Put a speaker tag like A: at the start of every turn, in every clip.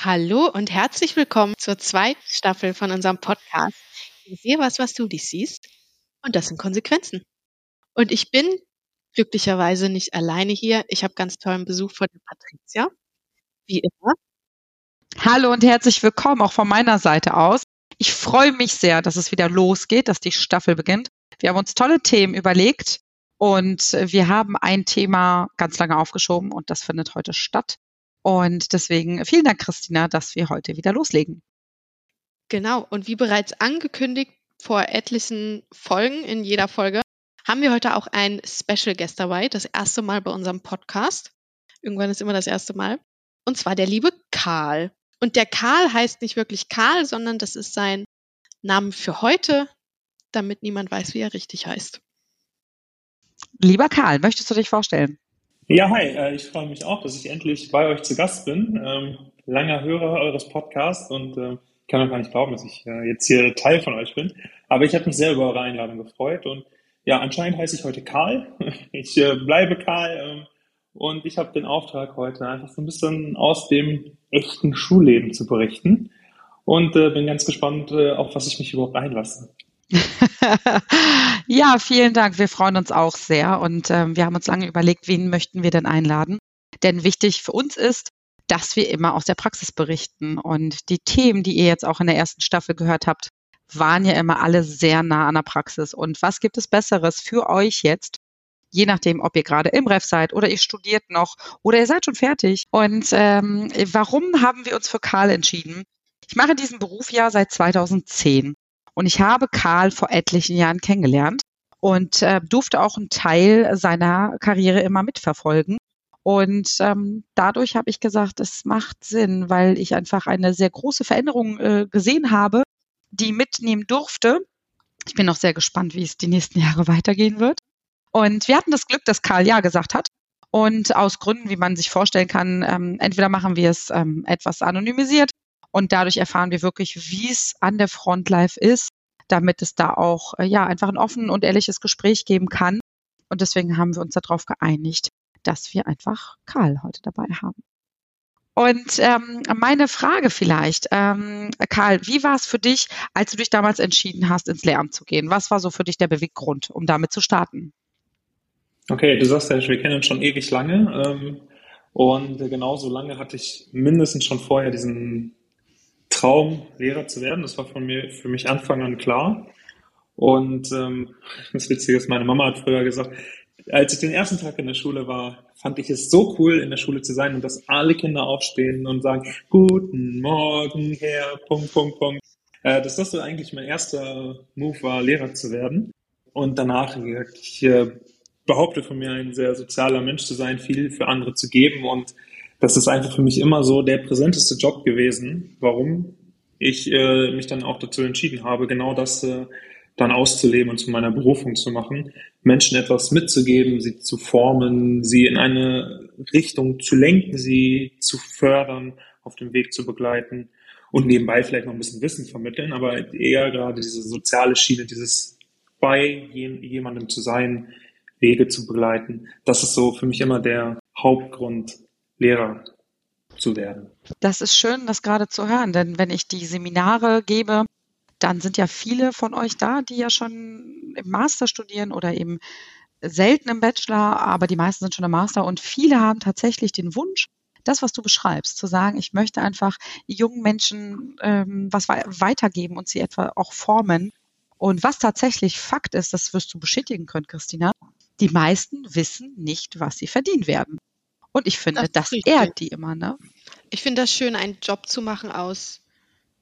A: Hallo und herzlich willkommen zur zweiten Staffel von unserem Podcast. Ich sehe was, was du nicht siehst. Und das sind Konsequenzen. Und ich bin glücklicherweise nicht alleine hier. Ich habe ganz tollen Besuch von der Patricia. Wie immer.
B: Hallo und herzlich willkommen auch von meiner Seite aus. Ich freue mich sehr, dass es wieder losgeht, dass die Staffel beginnt. Wir haben uns tolle Themen überlegt und wir haben ein Thema ganz lange aufgeschoben und das findet heute statt. Und deswegen vielen Dank, Christina, dass wir heute wieder loslegen.
A: Genau. Und wie bereits angekündigt vor etlichen Folgen in jeder Folge, haben wir heute auch einen Special Guest dabei. Das erste Mal bei unserem Podcast. Irgendwann ist immer das erste Mal. Und zwar der liebe Karl. Und der Karl heißt nicht wirklich Karl, sondern das ist sein Name für heute, damit niemand weiß, wie er richtig heißt.
B: Lieber Karl, möchtest du dich vorstellen?
C: Ja, hi, äh, ich freue mich auch, dass ich endlich bei euch zu Gast bin. Ähm, langer Hörer eures Podcasts und äh, kann auch gar nicht glauben, dass ich äh, jetzt hier Teil von euch bin. Aber ich habe mich sehr über eure Einladung gefreut und ja, anscheinend heiße ich heute Karl. Ich bleibe Karl ähm, und ich habe den Auftrag heute einfach so ein bisschen aus dem echten Schulleben zu berichten und bin ganz gespannt, auf was ich mich überhaupt einlasse.
B: ja, vielen Dank. Wir freuen uns auch sehr und ähm, wir haben uns lange überlegt, wen möchten wir denn einladen? Denn wichtig für uns ist, dass wir immer aus der Praxis berichten und die Themen, die ihr jetzt auch in der ersten Staffel gehört habt, waren ja immer alle sehr nah an der Praxis. Und was gibt es Besseres für euch jetzt? Je nachdem, ob ihr gerade im Ref seid oder ihr studiert noch oder ihr seid schon fertig. Und ähm, warum haben wir uns für Karl entschieden? Ich mache diesen Beruf ja seit 2010 und ich habe Karl vor etlichen Jahren kennengelernt und äh, durfte auch einen Teil seiner Karriere immer mitverfolgen. Und ähm, dadurch habe ich gesagt, es macht Sinn, weil ich einfach eine sehr große Veränderung äh, gesehen habe, die mitnehmen durfte. Ich bin noch sehr gespannt, wie es die nächsten Jahre weitergehen wird. Und wir hatten das Glück, dass Karl Ja gesagt hat. Und aus Gründen, wie man sich vorstellen kann, ähm, entweder machen wir es ähm, etwas anonymisiert und dadurch erfahren wir wirklich, wie es an der Frontlife ist, damit es da auch äh, ja einfach ein offen und ehrliches Gespräch geben kann. Und deswegen haben wir uns darauf geeinigt, dass wir einfach Karl heute dabei haben. Und ähm, meine Frage vielleicht, ähm, Karl, wie war es für dich, als du dich damals entschieden hast, ins Lehramt zu gehen? Was war so für dich der Beweggrund, um damit zu starten?
C: Okay, du sagst ja, wir kennen uns schon ewig lange. Ähm, und genauso lange hatte ich mindestens schon vorher diesen Traum, Lehrer zu werden. Das war von mir, für mich Anfang an klar. Und ähm, das Witzige ist, meine Mama hat früher gesagt, als ich den ersten Tag in der Schule war, fand ich es so cool, in der Schule zu sein und dass alle Kinder aufstehen und sagen, guten Morgen, Herr, Punkt, Punkt, Punkt. Äh, dass das so eigentlich mein erster Move war, Lehrer zu werden. Und danach, ich äh, behaupte von mir, ein sehr sozialer Mensch zu sein, viel für andere zu geben und das ist einfach für mich immer so der präsenteste Job gewesen, warum ich äh, mich dann auch dazu entschieden habe, genau das äh, dann auszuleben und zu meiner Berufung zu machen, Menschen etwas mitzugeben, sie zu formen, sie in eine Richtung zu lenken, sie zu fördern, auf dem Weg zu begleiten und nebenbei vielleicht noch ein bisschen Wissen vermitteln, aber eher gerade diese soziale Schiene, dieses bei jemandem zu sein, Wege zu begleiten. Das ist so für mich immer der Hauptgrund, Lehrer zu werden.
B: Das ist schön, das gerade zu hören, denn wenn ich die Seminare gebe, dann sind ja viele von euch da, die ja schon im Master studieren oder eben selten im Bachelor, aber die meisten sind schon im Master und viele haben tatsächlich den Wunsch, das, was du beschreibst, zu sagen, ich möchte einfach jungen Menschen ähm, was weitergeben und sie etwa auch formen. Und was tatsächlich Fakt ist, das wirst du bestätigen können, Christina, die meisten wissen nicht, was sie verdienen werden. Und ich finde, das, das ehrt die immer, ne?
A: Ich finde das schön, einen Job zu machen aus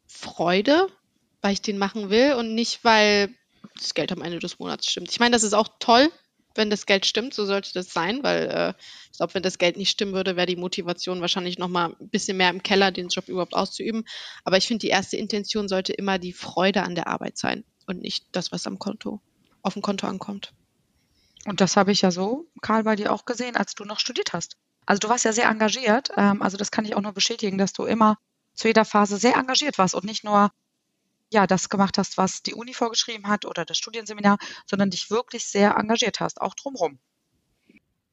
A: Freude, weil ich den machen will und nicht, weil das Geld am Ende des Monats stimmt. Ich meine, das ist auch toll, wenn das Geld stimmt, so sollte das sein, weil äh, ich glaube, wenn das Geld nicht stimmen würde, wäre die Motivation wahrscheinlich noch mal ein bisschen mehr im Keller, den Job überhaupt auszuüben. Aber ich finde, die erste Intention sollte immer die Freude an der Arbeit sein und nicht das, was am Konto, auf dem Konto ankommt.
B: Und das habe ich ja so, Karl, bei dir auch gesehen, als du noch studiert hast. Also du warst ja sehr engagiert. Ähm, also das kann ich auch nur bestätigen, dass du immer zu jeder Phase sehr engagiert warst und nicht nur ja das gemacht hast, was die Uni vorgeschrieben hat oder das Studienseminar, sondern dich wirklich sehr engagiert hast, auch drumherum.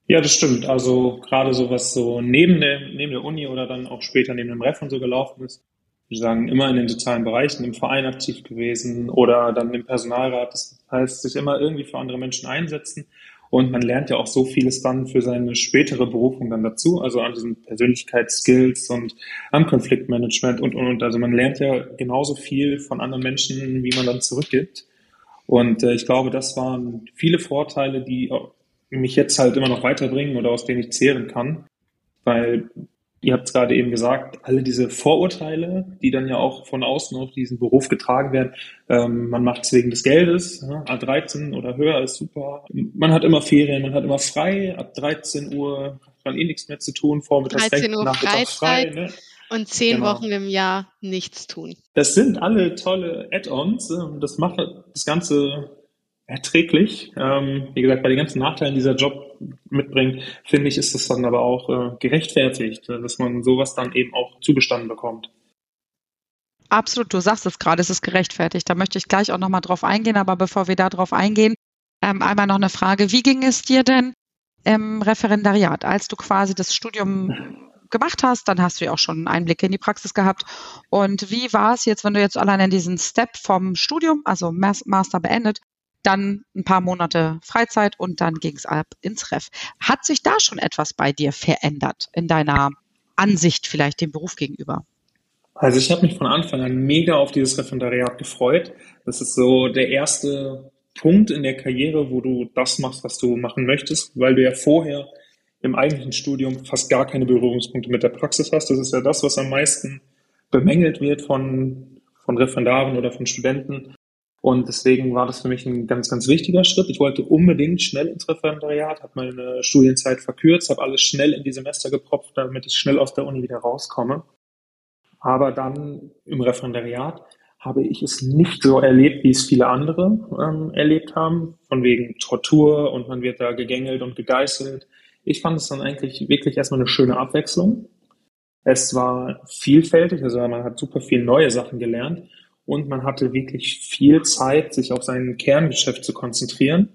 C: Ja, das stimmt. Also gerade so was so neben der, neben der Uni oder dann auch später neben dem Ref und so gelaufen ist, ich sagen, immer in den sozialen Bereichen, im Verein aktiv gewesen oder dann im Personalrat. Das heißt, sich immer irgendwie für andere Menschen einsetzen. Und man lernt ja auch so vieles dann für seine spätere Berufung dann dazu, also an diesen Persönlichkeitsskills und am Konfliktmanagement und, und, und. Also man lernt ja genauso viel von anderen Menschen, wie man dann zurückgibt. Und äh, ich glaube, das waren viele Vorteile, die mich jetzt halt immer noch weiterbringen oder aus denen ich zehren kann. Weil ihr habt es gerade eben gesagt, alle diese Vorurteile, die dann ja auch von außen auf diesen Beruf getragen werden, ähm, man macht es wegen des Geldes, ne? A13 oder höher ist super. Man hat immer Ferien, man hat immer frei, ab 13 Uhr hat man eh nichts mehr zu tun, vormittags
A: 13 Uhr Freizeit frei. Ne? Und zehn genau. Wochen im Jahr nichts tun.
C: Das sind alle tolle Add-ons. Ähm, das macht das Ganze erträglich. Ähm, wie gesagt, bei den ganzen Nachteilen, die dieser Job mitbringt, finde ich, ist das dann aber auch äh, gerechtfertigt, äh, dass man sowas dann eben auch zugestanden bekommt.
B: Absolut, du sagst es gerade, es ist gerechtfertigt. Da möchte ich gleich auch nochmal drauf eingehen, aber bevor wir da drauf eingehen, ähm, einmal noch eine Frage. Wie ging es dir denn im Referendariat, als du quasi das Studium gemacht hast, dann hast du ja auch schon Einblicke in die Praxis gehabt. Und wie war es jetzt, wenn du jetzt allein in diesen Step vom Studium, also Master beendet, dann ein paar Monate Freizeit und dann ging es ab ins Ref. Hat sich da schon etwas bei dir verändert in deiner Ansicht vielleicht dem Beruf gegenüber?
C: Also ich habe mich von Anfang an mega auf dieses Referendariat gefreut. Das ist so der erste Punkt in der Karriere, wo du das machst, was du machen möchtest, weil du ja vorher im eigentlichen Studium fast gar keine Berührungspunkte mit der Praxis hast. Das ist ja das, was am meisten bemängelt wird von, von Referendaren oder von Studenten, und deswegen war das für mich ein ganz, ganz wichtiger Schritt. Ich wollte unbedingt schnell ins Referendariat, habe meine Studienzeit verkürzt, habe alles schnell in die Semester gepropft, damit ich schnell aus der Uni wieder rauskomme. Aber dann im Referendariat habe ich es nicht so erlebt, wie es viele andere ähm, erlebt haben, von wegen Tortur und man wird da gegängelt und gegeißelt. Ich fand es dann eigentlich wirklich erstmal eine schöne Abwechslung. Es war vielfältig, also man hat super viel neue Sachen gelernt und man hatte wirklich viel Zeit, sich auf sein Kerngeschäft zu konzentrieren.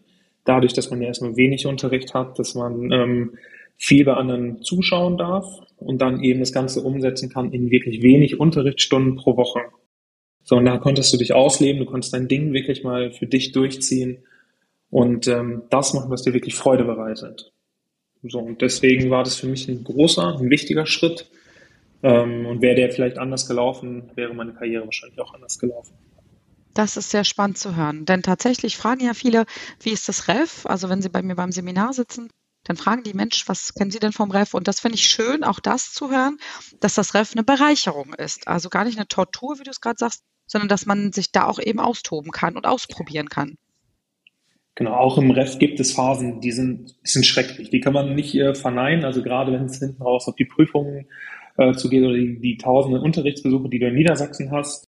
C: Dadurch, dass man ja erstmal wenig Unterricht hat, dass man ähm, viel bei anderen zuschauen darf und dann eben das Ganze umsetzen kann in wirklich wenig Unterrichtsstunden pro Woche. So, und da konntest du dich ausleben, du konntest dein Ding wirklich mal für dich durchziehen und ähm, das machen, was dir wirklich Freude bereitet. So, und deswegen war das für mich ein großer, ein wichtiger Schritt, ähm, und wäre der vielleicht anders gelaufen, wäre meine Karriere wahrscheinlich auch anders gelaufen.
B: Das ist sehr spannend zu hören, denn tatsächlich fragen ja viele, wie ist das REF? Also wenn sie bei mir beim Seminar sitzen, dann fragen die Mensch, was kennen Sie denn vom REF? Und das finde ich schön, auch das zu hören, dass das REF eine Bereicherung ist. Also gar nicht eine Tortur, wie du es gerade sagst, sondern dass man sich da auch eben austoben kann und ausprobieren kann.
C: Genau, auch im REF gibt es Phasen, die sind, die sind schrecklich. Die kann man nicht äh, verneinen. Also gerade wenn es hinten raus auf die Prüfungen äh, zu gehen oder die, die tausenden Unterrichtsbesuche, die du in Niedersachsen hast.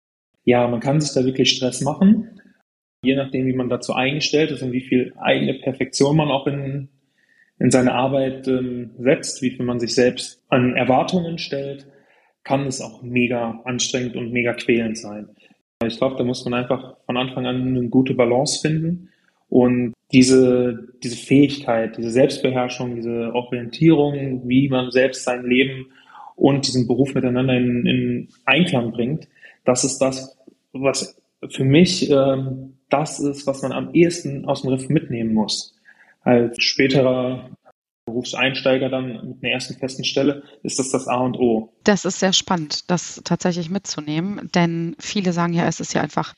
C: Ja, man kann sich da wirklich Stress machen, je nachdem, wie man dazu eingestellt ist und wie viel eigene Perfektion man auch in, in seine Arbeit ähm, setzt, wie viel man sich selbst an Erwartungen stellt, kann es auch mega anstrengend und mega quälend sein. Ich glaube, da muss man einfach von Anfang an eine gute Balance finden und diese, diese Fähigkeit, diese Selbstbeherrschung, diese Orientierung, wie man selbst sein Leben und diesen Beruf miteinander in, in Einklang bringt, das ist das, was für mich ähm, das ist, was man am ehesten aus dem Riff mitnehmen muss. Als späterer Berufseinsteiger dann mit einer ersten festen Stelle ist das das A und O.
B: Das ist sehr spannend, das tatsächlich mitzunehmen, denn viele sagen ja, es ist ja einfach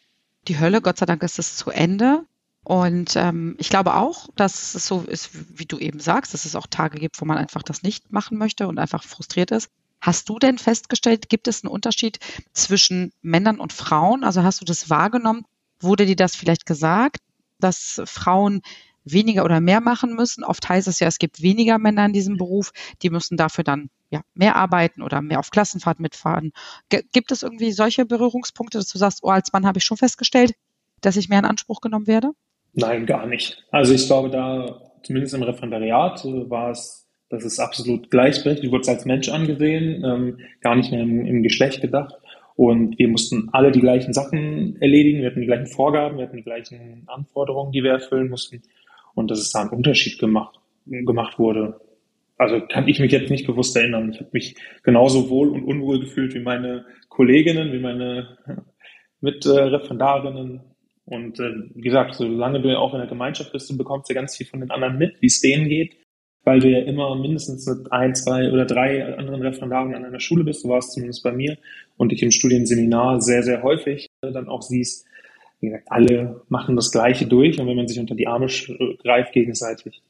B: die Hölle. Gott sei Dank ist es zu Ende. Und ähm, ich glaube auch, dass es so ist, wie du eben sagst, dass es auch Tage gibt, wo man einfach das nicht machen möchte und einfach frustriert ist. Hast du denn festgestellt, gibt es einen Unterschied zwischen Männern und Frauen? Also hast du das wahrgenommen? Wurde dir das vielleicht gesagt, dass Frauen weniger oder mehr machen müssen? Oft heißt es ja, es gibt weniger Männer in diesem Beruf, die müssen dafür dann ja, mehr arbeiten oder mehr auf Klassenfahrt mitfahren. G gibt es irgendwie solche Berührungspunkte, dass du sagst, oh, als Mann habe ich schon festgestellt, dass ich mehr in Anspruch genommen werde?
C: Nein, gar nicht. Also ich glaube, da zumindest im Referendariat äh, war es das ist absolut gleichberechtigt. Du wurdest als Mensch angesehen, ähm, gar nicht mehr im, im, Geschlecht gedacht. Und wir mussten alle die gleichen Sachen erledigen. Wir hatten die gleichen Vorgaben, wir hatten die gleichen Anforderungen, die wir erfüllen mussten. Und das ist da einen Unterschied gemacht. gemacht wurde. Also kann ich mich jetzt nicht bewusst erinnern. Ich habe mich genauso wohl und unwohl gefühlt wie meine Kolleginnen, wie meine Mitreferendarinnen. Und äh, wie gesagt, solange du ja auch in der Gemeinschaft bist, du bekommst ja ganz viel von den anderen mit, wie es denen geht, weil du ja immer mindestens mit ein, zwei oder drei anderen Referendaren an einer Schule bist. Du warst zumindest bei mir und ich im Studienseminar sehr, sehr häufig äh, dann auch siehst, wie gesagt, alle machen das Gleiche durch und wenn man sich unter die Arme greift gegenseitig,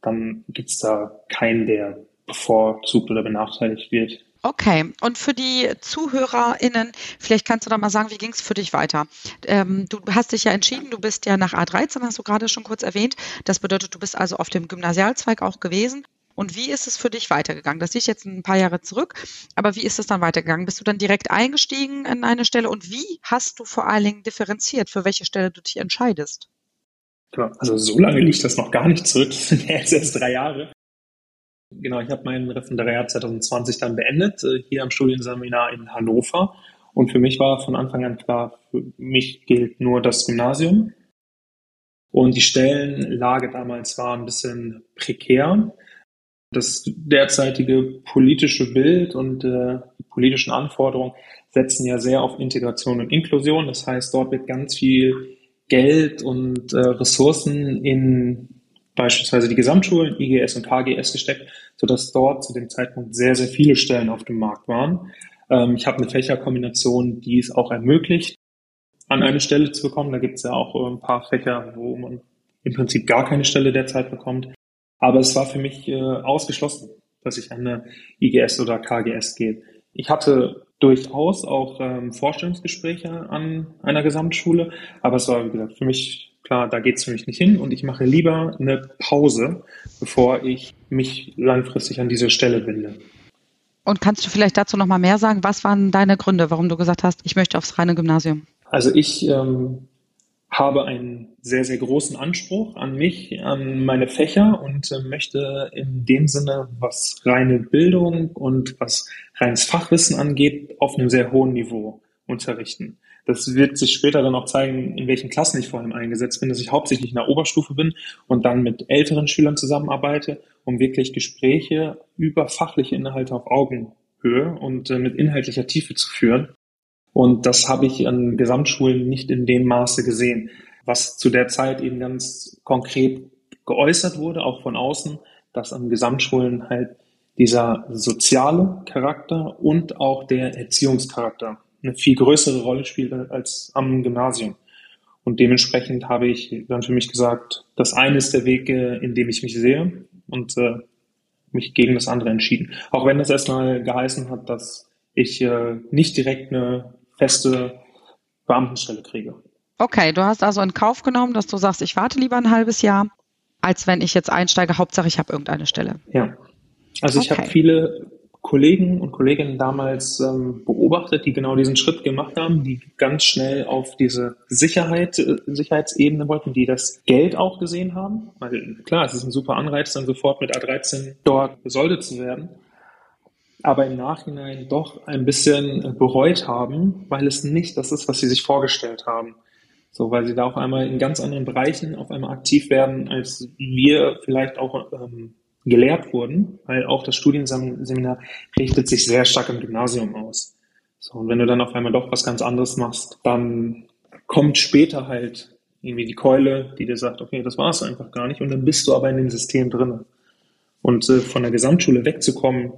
C: dann gibt's da keinen, der bevorzugt oder benachteiligt wird.
B: Okay, und für die ZuhörerInnen, vielleicht kannst du da mal sagen, wie ging es für dich weiter? Ähm, du hast dich ja entschieden, du bist ja nach A13, hast du gerade schon kurz erwähnt. Das bedeutet, du bist also auf dem Gymnasialzweig auch gewesen. Und wie ist es für dich weitergegangen? Das liegt jetzt ein paar Jahre zurück, aber wie ist es dann weitergegangen? Bist du dann direkt eingestiegen in eine Stelle und wie hast du vor allen Dingen differenziert, für welche Stelle du dich entscheidest?
C: Also so lange liegt das noch gar nicht zurück, das sind jetzt erst drei Jahre. Genau, ich habe mein Referendariat 2020 dann beendet, äh, hier am Studienseminar in Hannover. Und für mich war von Anfang an klar, für mich gilt nur das Gymnasium. Und die Stellenlage damals war ein bisschen prekär. Das derzeitige politische Bild und äh, die politischen Anforderungen setzen ja sehr auf Integration und Inklusion. Das heißt, dort wird ganz viel Geld und äh, Ressourcen in beispielsweise die Gesamtschulen, IGS und KGS gesteckt, sodass dort zu dem Zeitpunkt sehr, sehr viele Stellen auf dem Markt waren. Ähm, ich habe eine Fächerkombination, die es auch ermöglicht, an eine Stelle zu bekommen. Da gibt es ja auch äh, ein paar Fächer, wo man im Prinzip gar keine Stelle derzeit bekommt. Aber es war für mich äh, ausgeschlossen, dass ich an eine IGS oder KGS gehe. Ich hatte durchaus auch ähm, Vorstellungsgespräche an einer Gesamtschule, aber es war, wie gesagt, für mich klar, da geht es für mich nicht hin und ich mache lieber eine Pause, bevor ich mich langfristig an diese Stelle binde.
B: Und kannst du vielleicht dazu noch mal mehr sagen? Was waren deine Gründe, warum du gesagt hast, ich möchte aufs reine Gymnasium?
C: Also ich ähm, habe einen sehr, sehr großen Anspruch an mich, an meine Fächer und äh, möchte in dem Sinne, was reine Bildung und was reines Fachwissen angeht, auf einem sehr hohen Niveau unterrichten. Das wird sich später dann auch zeigen, in welchen Klassen ich vor allem eingesetzt bin, dass ich hauptsächlich in der Oberstufe bin und dann mit älteren Schülern zusammenarbeite, um wirklich Gespräche über fachliche Inhalte auf Augenhöhe und äh, mit inhaltlicher Tiefe zu führen. Und das habe ich an Gesamtschulen nicht in dem Maße gesehen, was zu der Zeit eben ganz konkret geäußert wurde, auch von außen, dass an Gesamtschulen halt dieser soziale Charakter und auch der Erziehungscharakter eine viel größere Rolle spielt als am Gymnasium. Und dementsprechend habe ich dann für mich gesagt, das eine ist der Weg, äh, in dem ich mich sehe und äh, mich gegen das andere entschieden. Auch wenn das erstmal geheißen hat, dass ich äh, nicht direkt eine feste Beamtenstelle kriege.
B: Okay, du hast also in Kauf genommen, dass du sagst, ich warte lieber ein halbes Jahr, als wenn ich jetzt einsteige. Hauptsache, ich habe irgendeine Stelle.
C: Ja. Also ich habe viele Kollegen und Kolleginnen damals ähm, beobachtet, die genau diesen Schritt gemacht haben, die ganz schnell auf diese Sicherheit, äh, Sicherheitsebene wollten, die das Geld auch gesehen haben. Weil klar, es ist ein super Anreiz, dann sofort mit A13 dort besoldet zu werden. Aber im Nachhinein doch ein bisschen bereut haben, weil es nicht das ist, was sie sich vorgestellt haben. So, weil sie da auf einmal in ganz anderen Bereichen auf einmal aktiv werden, als wir vielleicht auch ähm, gelehrt wurden, weil auch das Studienseminar richtet sich sehr stark im Gymnasium aus. So, und wenn du dann auf einmal doch was ganz anderes machst, dann kommt später halt irgendwie die Keule, die dir sagt, okay, das war es einfach gar nicht, und dann bist du aber in dem System drin. Und äh, von der Gesamtschule wegzukommen,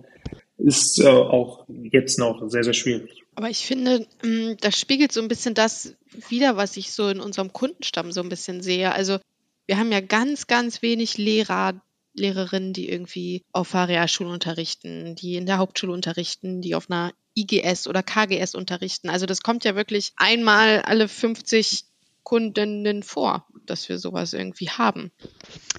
C: ist äh, auch jetzt noch sehr, sehr schwierig.
A: Aber ich finde, ähm, das spiegelt so ein bisschen das wieder, was ich so in unserem Kundenstamm so ein bisschen sehe. Also wir haben ja ganz, ganz wenig Lehrer, Lehrerinnen, die irgendwie auf Realschule unterrichten, die in der Hauptschule unterrichten, die auf einer IGS oder KGS unterrichten. Also das kommt ja wirklich einmal alle 50 Kundinnen vor, dass wir sowas irgendwie haben.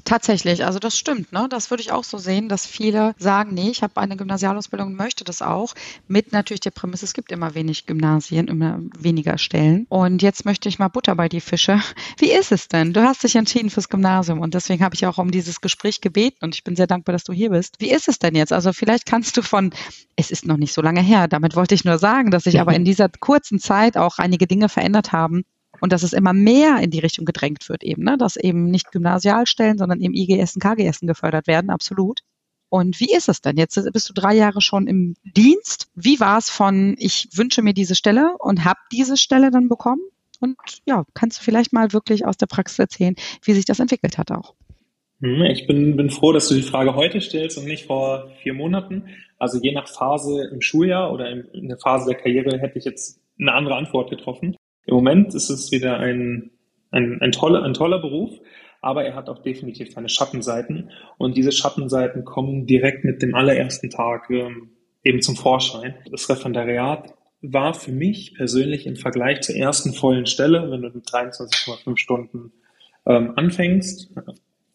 B: Tatsächlich, also das stimmt. Ne? Das würde ich auch so sehen, dass viele sagen, nee, ich habe eine Gymnasialausbildung und möchte das auch. Mit natürlich der Prämisse, es gibt immer wenig Gymnasien, immer weniger Stellen. Und jetzt möchte ich mal Butter bei die Fische. Wie ist es denn? Du hast dich entschieden fürs Gymnasium und deswegen habe ich auch um dieses Gespräch gebeten und ich bin sehr dankbar, dass du hier bist. Wie ist es denn jetzt? Also vielleicht kannst du von, es ist noch nicht so lange her, damit wollte ich nur sagen, dass sich aber in dieser kurzen Zeit auch einige Dinge verändert haben und dass es immer mehr in die Richtung gedrängt wird eben, ne? dass eben nicht Gymnasialstellen, sondern eben IGS und KGS gefördert werden, absolut. Und wie ist es denn? Jetzt bist du drei Jahre schon im Dienst. Wie war es von, ich wünsche mir diese Stelle und habe diese Stelle dann bekommen? Und ja, kannst du vielleicht mal wirklich aus der Praxis erzählen, wie sich das entwickelt hat auch?
C: Hm, ich bin, bin froh, dass du die Frage heute stellst und nicht vor vier Monaten. Also je nach Phase im Schuljahr oder in der Phase der Karriere hätte ich jetzt eine andere Antwort getroffen. Im Moment ist es wieder ein, ein, ein, toller, ein toller Beruf, aber er hat auch definitiv seine Schattenseiten. Und diese Schattenseiten kommen direkt mit dem allerersten Tag ähm, eben zum Vorschein. Das Referendariat war für mich persönlich im Vergleich zur ersten vollen Stelle, wenn du mit 23,5 Stunden ähm, anfängst,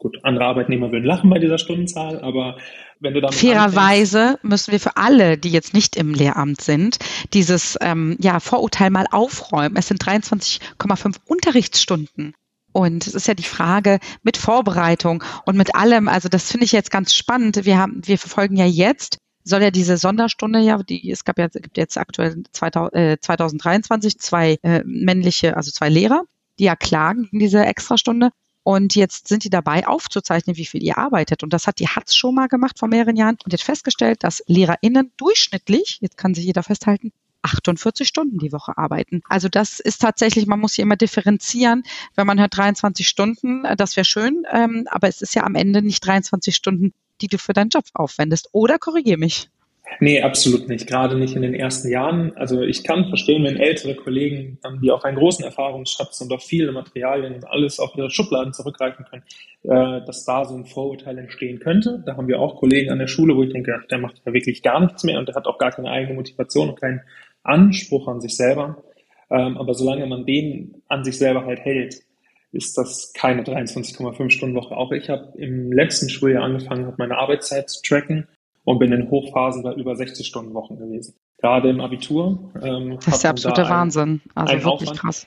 C: gut, andere Arbeitnehmer würden lachen bei dieser Stundenzahl, aber wenn du damit
B: Fairerweise anfängst, müssen wir für alle, die jetzt nicht im Lehramt sind, dieses ähm, ja, Vorurteil mal aufräumen. Es sind 23,5 Unterrichtsstunden. Und es ist ja die Frage mit Vorbereitung und mit allem. Also das finde ich jetzt ganz spannend. Wir haben, wir verfolgen ja jetzt soll ja diese Sonderstunde ja, die es gab ja gibt jetzt aktuell 2000, äh, 2023 zwei äh, männliche, also zwei Lehrer, die ja klagen gegen diese Extrastunde. Und jetzt sind die dabei, aufzuzeichnen, wie viel ihr arbeitet. Und das hat die Hatz schon mal gemacht vor mehreren Jahren und hat festgestellt, dass LehrerInnen durchschnittlich, jetzt kann sich jeder festhalten, 48 Stunden die Woche arbeiten. Also das ist tatsächlich, man muss hier immer differenzieren. Wenn man hört 23 Stunden, äh, das wäre schön, ähm, aber es ist ja am Ende nicht 23 Stunden, die du für deinen Job aufwendest. Oder korrigiere mich?
C: Nee, absolut nicht. Gerade nicht in den ersten Jahren. Also ich kann verstehen, wenn ältere Kollegen, die auf einen großen Erfahrungsschatz und auf viele Materialien und alles auf ihre Schubladen zurückgreifen können, äh, dass da so ein Vorurteil entstehen könnte. Da haben wir auch Kollegen an der Schule, wo ich denke, der macht ja wirklich gar nichts mehr und der hat auch gar keine eigene Motivation und keinen Anspruch an sich selber. Ähm, aber solange man den an sich selber halt hält, ist das keine 23,5 Stunden Woche. Auch ich habe im letzten Schuljahr angefangen, habe meine Arbeitszeit zu tracken und bin in Hochphasen bei über 60 Stunden Wochen gewesen. Gerade im Abitur.
B: Ähm, das ist der absolute Wahnsinn. Also wirklich Aufwand. krass.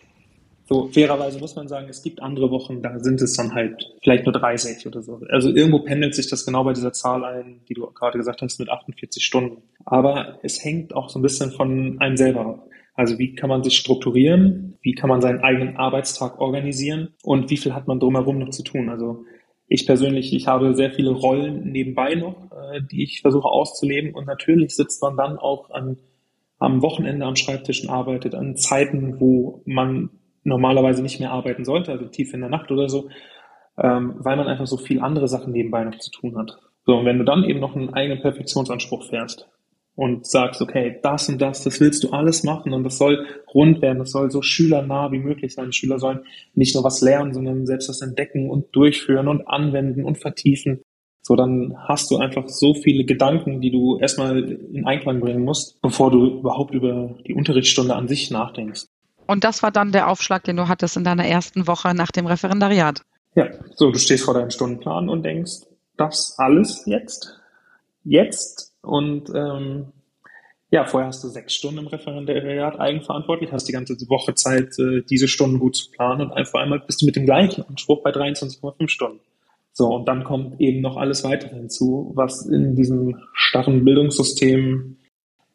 C: So, fairerweise muss man sagen, es gibt andere Wochen, da sind es dann halt vielleicht nur 30 oder so. Also irgendwo pendelt sich das genau bei dieser Zahl ein, die du gerade gesagt hast, mit 48 Stunden. Aber es hängt auch so ein bisschen von einem selber ab. Also wie kann man sich strukturieren? Wie kann man seinen eigenen Arbeitstag organisieren? Und wie viel hat man drumherum noch zu tun? Also ich persönlich, ich habe sehr viele Rollen nebenbei noch, äh, die ich versuche auszuleben. Und natürlich sitzt man dann auch an, am Wochenende am Schreibtisch und arbeitet an Zeiten, wo man normalerweise nicht mehr arbeiten sollte, also tief in der Nacht oder so, ähm, weil man einfach so viel andere Sachen nebenbei noch zu tun hat. So, und wenn du dann eben noch einen eigenen Perfektionsanspruch fährst, und sagst, okay, das und das, das willst du alles machen und das soll rund werden, das soll so schülernah wie möglich sein. Die Schüler sollen nicht nur was lernen, sondern selbst was entdecken und durchführen und anwenden und vertiefen. So, dann hast du einfach so viele Gedanken, die du erstmal in Einklang bringen musst, bevor du überhaupt über die Unterrichtsstunde an sich nachdenkst.
B: Und das war dann der Aufschlag, den du hattest in deiner ersten Woche nach dem Referendariat.
C: Ja, so, du stehst vor deinem Stundenplan und denkst, das alles jetzt? Jetzt und ähm, ja, vorher hast du sechs Stunden im Referendariat eigenverantwortlich, hast die ganze Woche Zeit, äh, diese Stunden gut zu planen und einfach einmal bist du mit dem gleichen Anspruch bei 23,5 Stunden. So, und dann kommt eben noch alles weitere hinzu, was in diesem starren Bildungssystem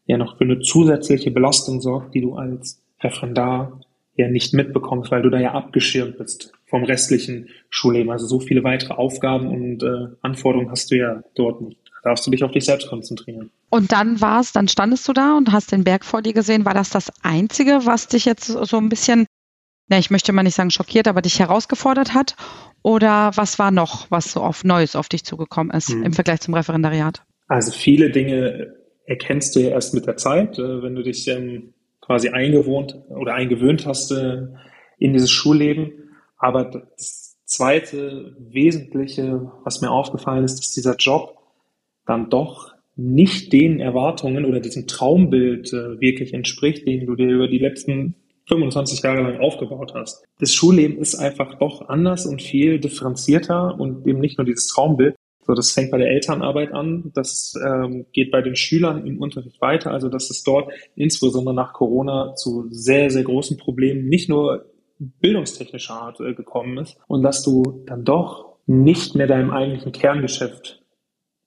C: ja noch für eine zusätzliche Belastung sorgt, die du als Referendar ja nicht mitbekommst, weil du da ja abgeschirmt bist vom restlichen Schulleben. Also so viele weitere Aufgaben und äh, Anforderungen hast du ja dort nicht darfst du dich auf dich selbst konzentrieren.
B: Und dann war es, dann standest du da und hast den Berg vor dir gesehen. War das das Einzige, was dich jetzt so ein bisschen, na, ich möchte mal nicht sagen schockiert, aber dich herausgefordert hat? Oder was war noch, was so auf Neues auf dich zugekommen ist hm. im Vergleich zum Referendariat?
C: Also viele Dinge erkennst du ja erst mit der Zeit, äh, wenn du dich ähm, quasi eingewohnt oder eingewöhnt hast äh, in dieses Schulleben. Aber das zweite Wesentliche, was mir aufgefallen ist, dass dieser Job dann doch nicht den Erwartungen oder diesem Traumbild äh, wirklich entspricht, den du dir über die letzten 25 Jahre lang aufgebaut hast. Das Schulleben ist einfach doch anders und viel differenzierter und eben nicht nur dieses Traumbild. So, das fängt bei der Elternarbeit an, das ähm, geht bei den Schülern im Unterricht weiter, also dass es dort insbesondere nach Corona zu sehr, sehr großen Problemen nicht nur bildungstechnischer Art äh, gekommen ist und dass du dann doch nicht mehr deinem eigentlichen Kerngeschäft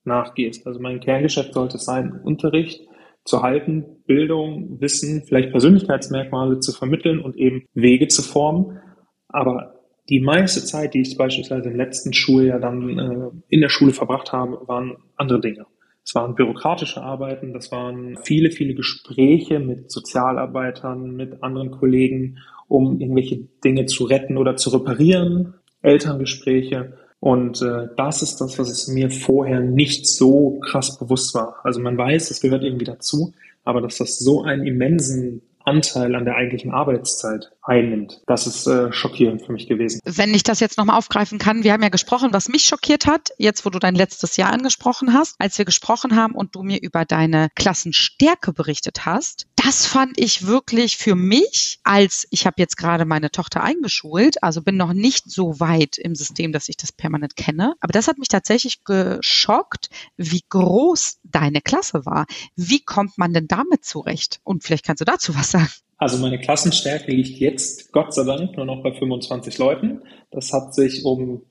C: nachgehst. Also mein Kerngeschäft sollte sein, Unterricht zu halten, Bildung, Wissen, vielleicht Persönlichkeitsmerkmale zu vermitteln und eben Wege zu formen. Aber die meiste Zeit, die ich beispielsweise im letzten Schuljahr dann äh, in der Schule verbracht habe, waren andere Dinge. Es waren bürokratische Arbeiten, das waren viele, viele Gespräche mit Sozialarbeitern, mit anderen Kollegen, um irgendwelche Dinge zu retten oder zu reparieren, Elterngespräche. Und äh, das ist das, was es mir vorher nicht so krass bewusst war. Also man weiß, es gehört irgendwie dazu, aber dass das so einen immensen Anteil an der eigentlichen Arbeitszeit einnimmt. Das ist äh, schockierend für mich gewesen.
B: Wenn ich das jetzt nochmal aufgreifen kann, wir haben ja gesprochen, was mich schockiert hat, jetzt wo du dein letztes Jahr angesprochen hast, als wir gesprochen haben und du mir über deine Klassenstärke berichtet hast, das fand ich wirklich für mich, als ich habe jetzt gerade meine Tochter eingeschult, also bin noch nicht so weit im System, dass ich das permanent kenne, aber das hat mich tatsächlich geschockt, wie groß deine Klasse war. Wie kommt man denn damit zurecht? Und vielleicht kannst du dazu was sagen.
C: Also meine Klassenstärke liegt jetzt, Gott sei Dank, nur noch bei 25 Leuten. Das hat sich um,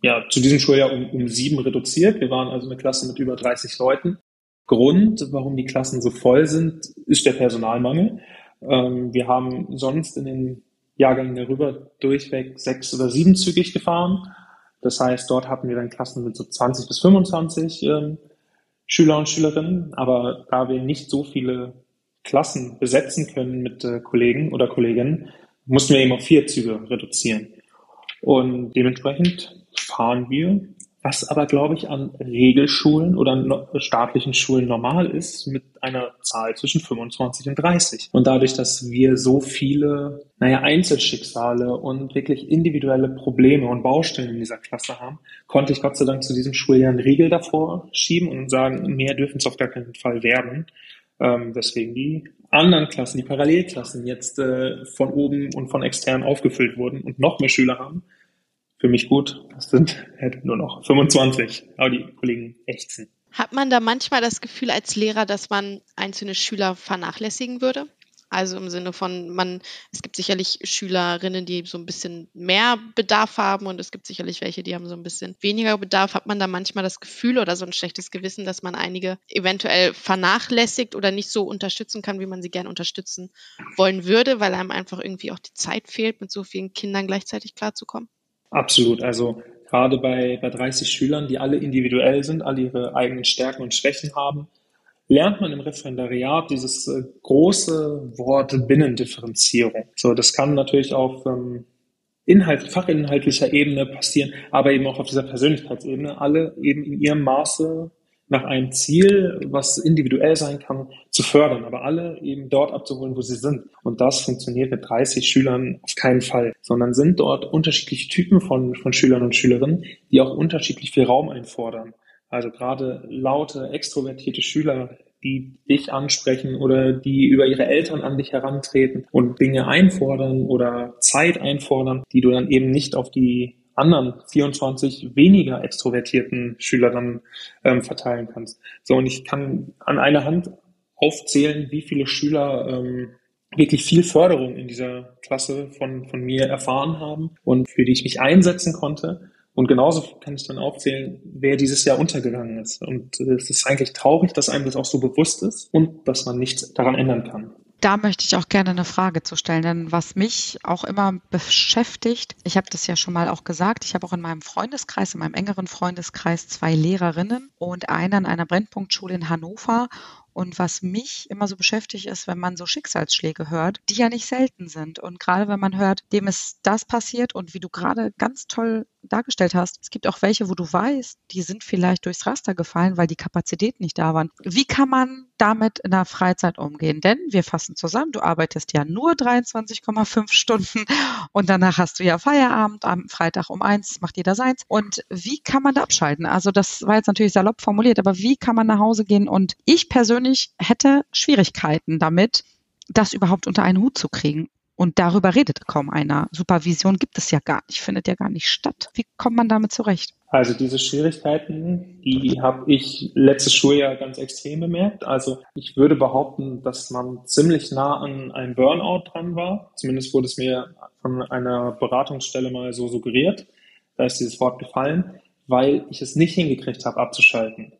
C: ja, zu diesem Schuljahr um, um sieben reduziert. Wir waren also eine Klasse mit über 30 Leuten. Grund, warum die Klassen so voll sind, ist der Personalmangel. Ähm, wir haben sonst in den Jahrgängen darüber durchweg sechs- oder siebenzügig gefahren. Das heißt, dort hatten wir dann Klassen mit so 20 bis 25 ähm, Schüler und Schülerinnen. Aber da wir nicht so viele Klassen besetzen können mit äh, Kollegen oder Kolleginnen, mussten wir eben auf vier Züge reduzieren. Und dementsprechend fahren wir, was aber, glaube ich, an Regelschulen oder an staatlichen Schulen normal ist, mit einer Zahl zwischen 25 und 30. Und dadurch, dass wir so viele, naja, Einzelschicksale und wirklich individuelle Probleme und Baustellen in dieser Klasse haben, konnte ich Gott sei Dank zu diesem Schuljahr einen Riegel davor schieben und sagen, mehr dürfen es auf gar keinen Fall werden. Ähm, deswegen die anderen Klassen, die Parallelklassen jetzt äh, von oben und von extern aufgefüllt wurden und noch mehr Schüler haben. Für mich gut. Das sind halt nur noch 25. Aber die Kollegen ächzen.
A: Hat man da manchmal das Gefühl als Lehrer, dass man einzelne Schüler vernachlässigen würde? Also im Sinne von, man, es gibt sicherlich Schülerinnen, die so ein bisschen mehr Bedarf haben und es gibt sicherlich welche, die haben so ein bisschen weniger Bedarf. Hat man da manchmal das Gefühl oder so ein schlechtes Gewissen, dass man einige eventuell vernachlässigt oder nicht so unterstützen kann, wie man sie gern unterstützen wollen würde, weil einem einfach irgendwie auch die Zeit fehlt, mit so vielen Kindern gleichzeitig klarzukommen?
C: Absolut. Also gerade bei, bei 30 Schülern, die alle individuell sind, alle ihre eigenen Stärken und Schwächen haben, lernt man im Referendariat dieses äh, große Wort Binnendifferenzierung. So, das kann natürlich auf ähm, Inhalt, fachinhaltlicher Ebene passieren, aber eben auch auf dieser Persönlichkeitsebene, alle eben in ihrem Maße nach einem Ziel, was individuell sein kann, zu fördern, aber alle eben dort abzuholen, wo sie sind. Und das funktioniert mit 30 Schülern auf keinen Fall, sondern sind dort unterschiedliche Typen von, von Schülern und Schülerinnen, die auch unterschiedlich viel Raum einfordern. Also gerade laute, extrovertierte Schüler, die dich ansprechen oder die über ihre Eltern an dich herantreten und Dinge einfordern oder Zeit einfordern, die du dann eben nicht auf die anderen 24 weniger extrovertierten Schüler dann ähm, verteilen kannst. So, und ich kann an einer Hand aufzählen, wie viele Schüler ähm, wirklich viel Förderung in dieser Klasse von, von mir erfahren haben und für die ich mich einsetzen konnte und genauso kann ich dann aufzählen, wer dieses Jahr untergegangen ist. Und äh, es ist eigentlich traurig, dass einem das auch so bewusst ist und dass man nichts daran ändern kann.
B: Da möchte ich auch gerne eine Frage zu stellen, denn was mich auch immer beschäftigt, ich habe das ja schon mal auch gesagt, ich habe auch in meinem Freundeskreis, in meinem engeren Freundeskreis zwei Lehrerinnen und eine an einer Brennpunktschule in Hannover und was mich immer so beschäftigt ist, wenn man so Schicksalsschläge hört, die ja nicht selten sind. Und gerade wenn man hört, dem ist das passiert und wie du gerade ganz toll dargestellt hast, es gibt auch welche, wo du weißt, die sind vielleicht durchs Raster gefallen, weil die Kapazität nicht da waren. Wie kann man damit in der Freizeit umgehen? Denn wir fassen zusammen, du arbeitest ja nur 23,5 Stunden und danach hast du ja Feierabend am Freitag um eins, macht jeder seins. Und wie kann man da abschalten? Also das war jetzt natürlich salopp formuliert, aber wie kann man nach Hause gehen? Und ich persönlich hätte Schwierigkeiten damit, das überhaupt unter einen Hut zu kriegen. Und darüber redet kaum einer. Supervision gibt es ja gar nicht, findet ja gar nicht statt. Wie kommt man damit zurecht?
C: Also diese Schwierigkeiten, die habe ich letztes Schuljahr ganz extrem bemerkt. Also ich würde behaupten, dass man ziemlich nah an einem Burnout dran war. Zumindest wurde es mir von einer Beratungsstelle mal so suggeriert. Da ist dieses Wort gefallen, weil ich es nicht hingekriegt habe, abzuschalten.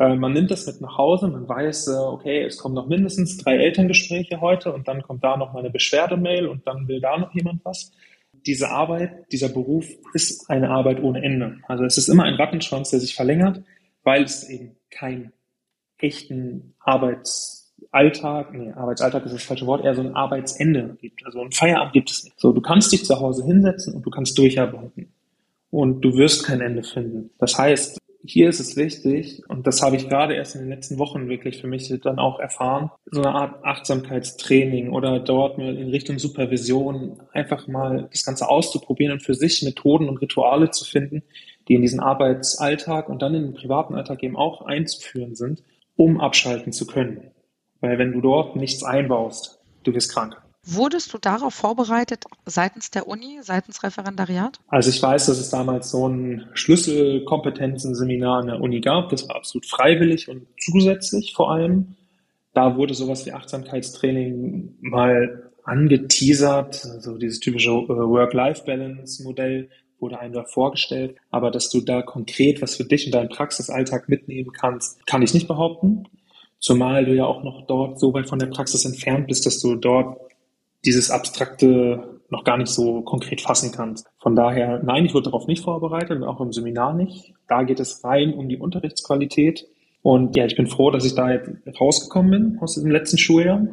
C: Äh, man nimmt das mit nach Hause, man weiß, äh, okay, es kommen noch mindestens drei Elterngespräche heute und dann kommt da noch mal eine Beschwerdemail und dann will da noch jemand was. Diese Arbeit, dieser Beruf ist eine Arbeit ohne Ende. Also es ist immer ein Rattenschwanz, der sich verlängert, weil es eben keinen echten Arbeitsalltag, nee, Arbeitsalltag ist das falsche Wort, eher so ein Arbeitsende gibt. Also ein Feierabend gibt es nicht. So, du kannst dich zu Hause hinsetzen und du kannst durcharbeiten. Und du wirst kein Ende finden. Das heißt, hier ist es wichtig, und das habe ich gerade erst in den letzten Wochen wirklich für mich dann auch erfahren, so eine Art Achtsamkeitstraining oder dort mal in Richtung Supervision einfach mal das Ganze auszuprobieren und für sich Methoden und Rituale zu finden, die in diesen Arbeitsalltag und dann in den privaten Alltag eben auch einzuführen sind, um abschalten zu können. Weil wenn du dort nichts einbaust, du wirst krank.
B: Wurdest du darauf vorbereitet seitens der Uni, seitens Referendariat?
C: Also ich weiß, dass es damals so ein Schlüsselkompetenzenseminar an der Uni gab. Das war absolut freiwillig und zusätzlich vor allem. Da wurde sowas wie Achtsamkeitstraining mal angeteasert, also dieses typische äh, Work-Life-Balance-Modell wurde einem da vorgestellt. Aber dass du da konkret was für dich in deinen Praxisalltag mitnehmen kannst, kann ich nicht behaupten. Zumal du ja auch noch dort so weit von der Praxis entfernt bist, dass du dort dieses Abstrakte noch gar nicht so konkret fassen kannst. Von daher, nein, ich wurde darauf nicht vorbereitet, auch im Seminar nicht. Da geht es rein um die Unterrichtsqualität. Und ja, ich bin froh, dass ich da jetzt rausgekommen bin aus dem letzten Schuljahr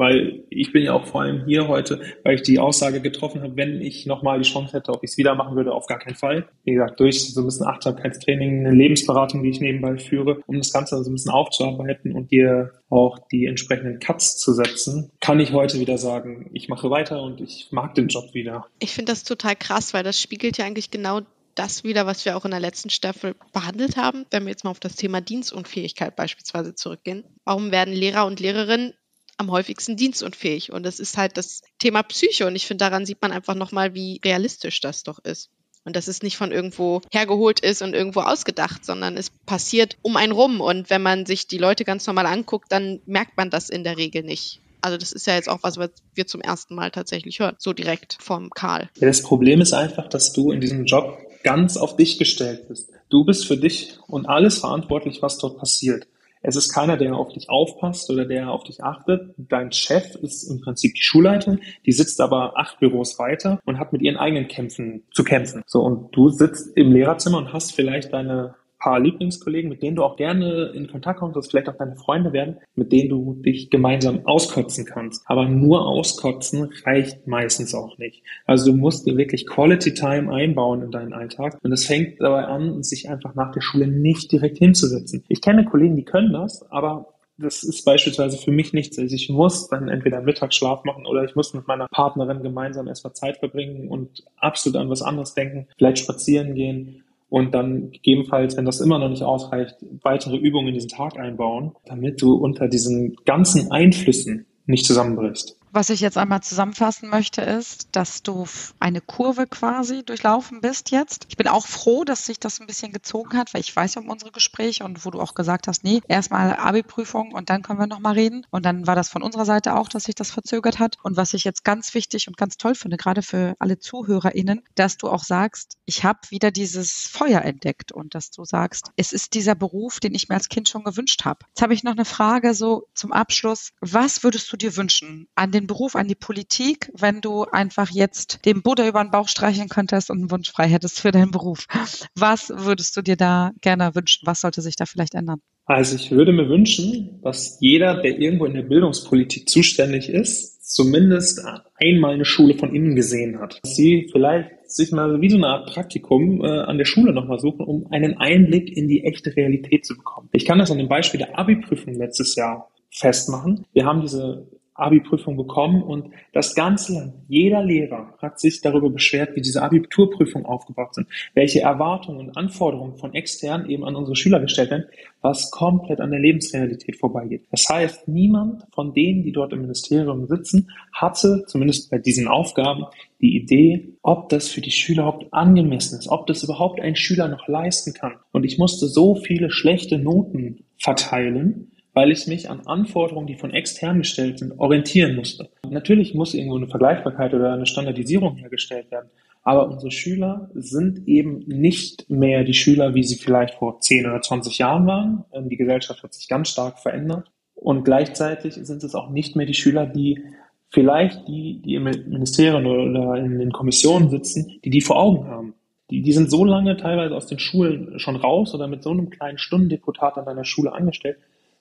C: weil ich bin ja auch vor allem hier heute, weil ich die Aussage getroffen habe, wenn ich nochmal die Chance hätte, ob ich es wieder machen würde, auf gar keinen Fall. Wie gesagt, durch so ein bisschen Achtsamkeitstraining, eine Lebensberatung, die ich nebenbei führe, um das Ganze so ein bisschen aufzuarbeiten und dir auch die entsprechenden Cuts zu setzen, kann ich heute wieder sagen, ich mache weiter und ich mag den Job wieder.
A: Ich finde das total krass, weil das spiegelt ja eigentlich genau das wieder, was wir auch in der letzten Staffel behandelt haben, wenn wir jetzt mal auf das Thema Dienstunfähigkeit beispielsweise zurückgehen. Warum werden Lehrer und Lehrerinnen am häufigsten dienstunfähig. Und das ist halt das Thema Psyche. Und ich finde, daran sieht man einfach nochmal, wie realistisch das doch ist. Und dass es nicht von irgendwo hergeholt ist und irgendwo ausgedacht, sondern es passiert um einen rum. Und wenn man sich die Leute ganz normal anguckt, dann merkt man das in der Regel nicht. Also das ist ja jetzt auch was, was wir zum ersten Mal tatsächlich hören, so direkt vom Karl.
C: Ja, das Problem ist einfach, dass du in diesem Job ganz auf dich gestellt bist. Du bist für dich und alles verantwortlich, was dort passiert. Es ist keiner, der auf dich aufpasst oder der auf dich achtet. Dein Chef ist im Prinzip die Schulleitung, die sitzt aber acht Büros weiter und hat mit ihren eigenen Kämpfen zu kämpfen. So, und du sitzt im Lehrerzimmer und hast vielleicht deine paar Lieblingskollegen, mit denen du auch gerne in Kontakt kommst, dass vielleicht auch deine Freunde werden, mit denen du dich gemeinsam auskotzen kannst. Aber nur auskotzen reicht meistens auch nicht. Also du musst dir wirklich Quality Time einbauen in deinen Alltag. Und es fängt dabei an, sich einfach nach der Schule nicht direkt hinzusetzen. Ich kenne Kollegen, die können das, aber das ist beispielsweise für mich nichts. Also ich muss dann entweder Mittagsschlaf machen oder ich muss mit meiner Partnerin gemeinsam erstmal Zeit verbringen und absolut an was anderes denken, vielleicht spazieren gehen und dann gegebenenfalls, wenn das immer noch nicht ausreicht, weitere Übungen in diesen Tag einbauen, damit du unter diesen ganzen Einflüssen nicht zusammenbrichst.
B: Was ich jetzt einmal zusammenfassen möchte, ist, dass du eine Kurve quasi durchlaufen bist jetzt. Ich bin auch froh, dass sich das ein bisschen gezogen hat, weil ich weiß ja um unsere Gespräche und wo du auch gesagt hast, nee, erstmal Abi-Prüfung und dann können wir nochmal reden. Und dann war das von unserer Seite auch, dass sich das verzögert hat. Und was ich jetzt ganz wichtig und ganz toll finde, gerade für alle ZuhörerInnen, dass du auch sagst, ich habe wieder dieses Feuer entdeckt und dass du sagst, es ist dieser Beruf, den ich mir als Kind schon gewünscht habe. Jetzt habe ich noch eine Frage so zum Abschluss. Was würdest du dir wünschen an den den Beruf, an die Politik, wenn du einfach jetzt dem Buddha über den Bauch streicheln könntest und einen Wunsch frei hättest für deinen Beruf? Was würdest du dir da gerne wünschen? Was sollte sich da vielleicht ändern?
C: Also ich würde mir wünschen, dass jeder, der irgendwo in der Bildungspolitik zuständig ist, zumindest einmal eine Schule von innen gesehen hat. Dass sie vielleicht sich mal wie so eine Art Praktikum äh, an der Schule nochmal suchen, um einen Einblick in die echte Realität zu bekommen. Ich kann das an dem Beispiel der Abi-Prüfung letztes Jahr festmachen. Wir haben diese Abi-Prüfung bekommen und das ganze Land, jeder Lehrer hat sich darüber beschwert, wie diese Abiturprüfungen aufgebaut sind, welche Erwartungen und Anforderungen von extern eben an unsere Schüler gestellt werden, was komplett an der Lebensrealität vorbeigeht. Das heißt, niemand von denen, die dort im Ministerium sitzen, hatte, zumindest bei diesen Aufgaben, die Idee, ob das für die Schüler überhaupt angemessen ist, ob das überhaupt ein Schüler noch leisten kann. Und ich musste so viele schlechte Noten verteilen, weil ich mich an Anforderungen, die von extern gestellt sind, orientieren musste. Natürlich muss irgendwo eine Vergleichbarkeit oder eine Standardisierung hergestellt werden. Aber unsere Schüler sind eben nicht mehr die Schüler, wie sie vielleicht vor 10 oder 20 Jahren waren. Ähm, die Gesellschaft hat sich ganz stark verändert. Und gleichzeitig sind es auch nicht mehr die Schüler, die vielleicht die, die im Ministerium oder in den Kommissionen sitzen, die die vor Augen haben. Die, die sind so lange teilweise aus den Schulen schon raus oder mit so einem kleinen Stundendeputat an deiner Schule angestellt,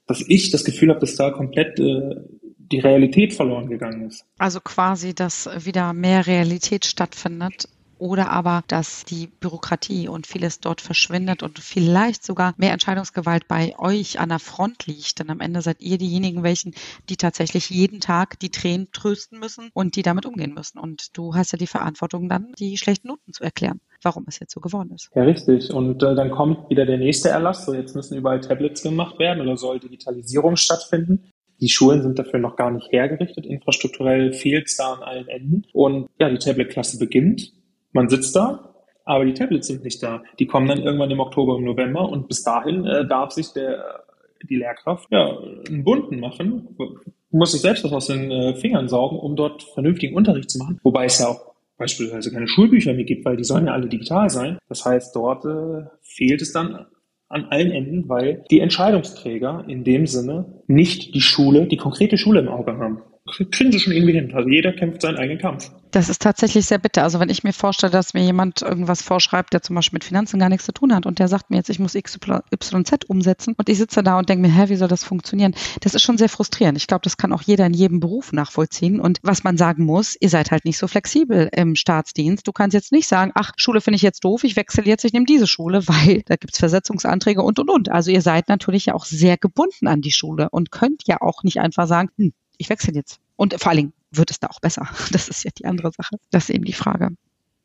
C: dass ich das Gefühl habe, dass da komplett äh, die Realität verloren gegangen ist.
B: Also quasi, dass wieder mehr Realität stattfindet oder aber, dass die Bürokratie und vieles dort verschwindet und vielleicht sogar mehr Entscheidungsgewalt bei euch an der Front liegt. Denn am Ende seid ihr diejenigen, welchen, die tatsächlich jeden Tag die Tränen trösten müssen und die damit umgehen müssen. Und du hast ja die Verantwortung dann, die schlechten Noten zu erklären warum es jetzt so geworden ist.
C: Ja, richtig. Und äh, dann kommt wieder der nächste Erlass. So, jetzt müssen überall Tablets gemacht werden oder soll Digitalisierung stattfinden. Die Schulen sind dafür noch gar nicht hergerichtet. Infrastrukturell fehlt es da an allen Enden. Und ja, die Tablet-Klasse beginnt. Man sitzt da, aber die Tablets sind nicht da. Die kommen dann irgendwann im Oktober, im November und bis dahin äh, darf sich der, die Lehrkraft ja, einen bunten machen, muss sich selbst was aus den äh, Fingern saugen, um dort vernünftigen Unterricht zu machen. Wobei es ja auch beispielsweise keine Schulbücher mehr gibt, weil die sollen ja alle digital sein. Das heißt, dort äh, fehlt es dann an allen Enden, weil die Entscheidungsträger in dem Sinne nicht die Schule, die konkrete Schule im Auge haben. Kriegen sie schon irgendwie hin. Also jeder kämpft seinen eigenen Kampf.
B: Das ist tatsächlich sehr bitter. Also wenn ich mir vorstelle, dass mir jemand irgendwas vorschreibt, der zum Beispiel mit Finanzen gar nichts zu tun hat und der sagt mir jetzt, ich muss XYZ umsetzen und ich sitze da und denke mir, hä, wie soll das funktionieren? Das ist schon sehr frustrierend. Ich glaube, das kann auch jeder in jedem Beruf nachvollziehen. Und was man sagen muss, ihr seid halt nicht so flexibel im Staatsdienst. Du kannst jetzt nicht sagen, ach, Schule finde ich jetzt doof, ich wechsle jetzt, ich nehme diese Schule, weil da gibt's Versetzungsanträge und, und, und. Also ihr seid natürlich ja auch sehr gebunden an die Schule und könnt ja auch nicht einfach sagen, hm, ich wechsle jetzt. Und vor allen Dingen wird es da auch besser. Das ist ja die andere Sache. Das ist eben die Frage.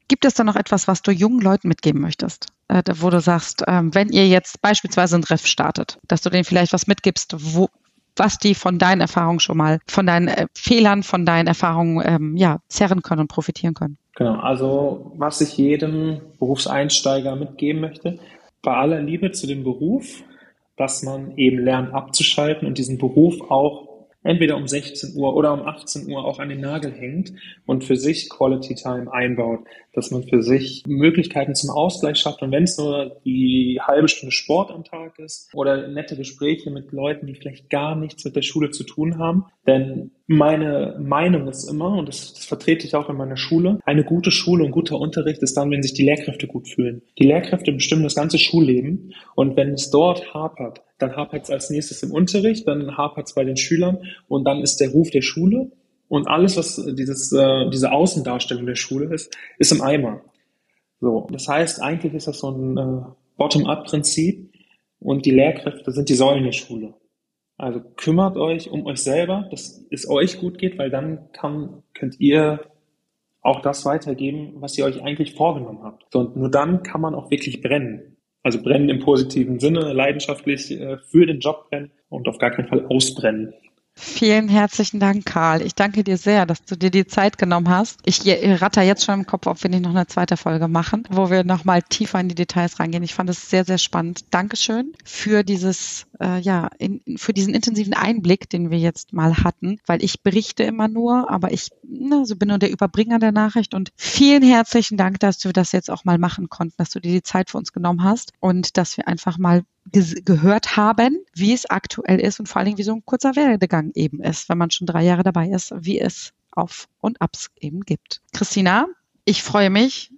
B: Gibt es da noch etwas, was du jungen Leuten mitgeben möchtest? Äh, wo du sagst, ähm, wenn ihr jetzt beispielsweise ein Ref startet, dass du denen vielleicht was mitgibst, wo, was die von deinen Erfahrungen schon mal, von deinen äh, Fehlern, von deinen Erfahrungen ähm, ja, zerren können und profitieren können?
C: Genau, also was ich jedem Berufseinsteiger mitgeben möchte, bei aller Liebe zu dem Beruf, dass man eben lernt abzuschalten und diesen Beruf auch entweder um 16 Uhr oder um 18 Uhr auch an den Nagel hängt und für sich Quality Time einbaut, dass man für sich Möglichkeiten zum Ausgleich schafft. Und wenn es nur die halbe Stunde Sport am Tag ist oder nette Gespräche mit Leuten, die vielleicht gar nichts mit der Schule zu tun haben, denn meine Meinung ist immer, und das, das, vertrete ich auch in meiner Schule, eine gute Schule und guter Unterricht ist dann, wenn sich die Lehrkräfte gut fühlen. Die Lehrkräfte bestimmen das ganze Schulleben und wenn es dort hapert, dann hapert es als nächstes im Unterricht, dann hapert es bei den Schülern und dann ist der Ruf der Schule und alles, was dieses, äh, diese Außendarstellung der Schule ist, ist im Eimer. So, das heißt, eigentlich ist das so ein äh, Bottom-up-Prinzip und die Lehrkräfte sind die Säulen der Schule. Also kümmert euch um euch selber, dass es euch gut geht, weil dann kann, könnt ihr auch das weitergeben, was ihr euch eigentlich vorgenommen habt. Und nur dann kann man auch wirklich brennen. Also brennen im positiven Sinne, leidenschaftlich äh, für den Job brennen und auf gar keinen Fall ausbrennen.
B: Vielen herzlichen Dank, Karl. Ich danke dir sehr, dass du dir die Zeit genommen hast. Ich ratter jetzt schon im Kopf, ob wir nicht noch eine zweite Folge machen, wo wir nochmal tiefer in die Details reingehen. Ich fand es sehr, sehr spannend. Dankeschön für dieses, äh, ja, in, für diesen intensiven Einblick, den wir jetzt mal hatten, weil ich berichte immer nur, aber ich ne, so bin nur der Überbringer der Nachricht und vielen herzlichen Dank, dass wir das jetzt auch mal machen konnten, dass du dir die Zeit für uns genommen hast und dass wir einfach mal gehört haben, wie es aktuell ist und vor allen Dingen, wie so ein kurzer Werdegang eben ist, wenn man schon drei Jahre dabei ist, wie es Auf und Abs eben gibt. Christina, ich freue mich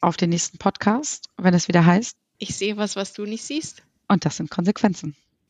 B: auf den nächsten Podcast, wenn es wieder heißt.
A: Ich sehe was, was du nicht siehst.
B: Und das sind Konsequenzen.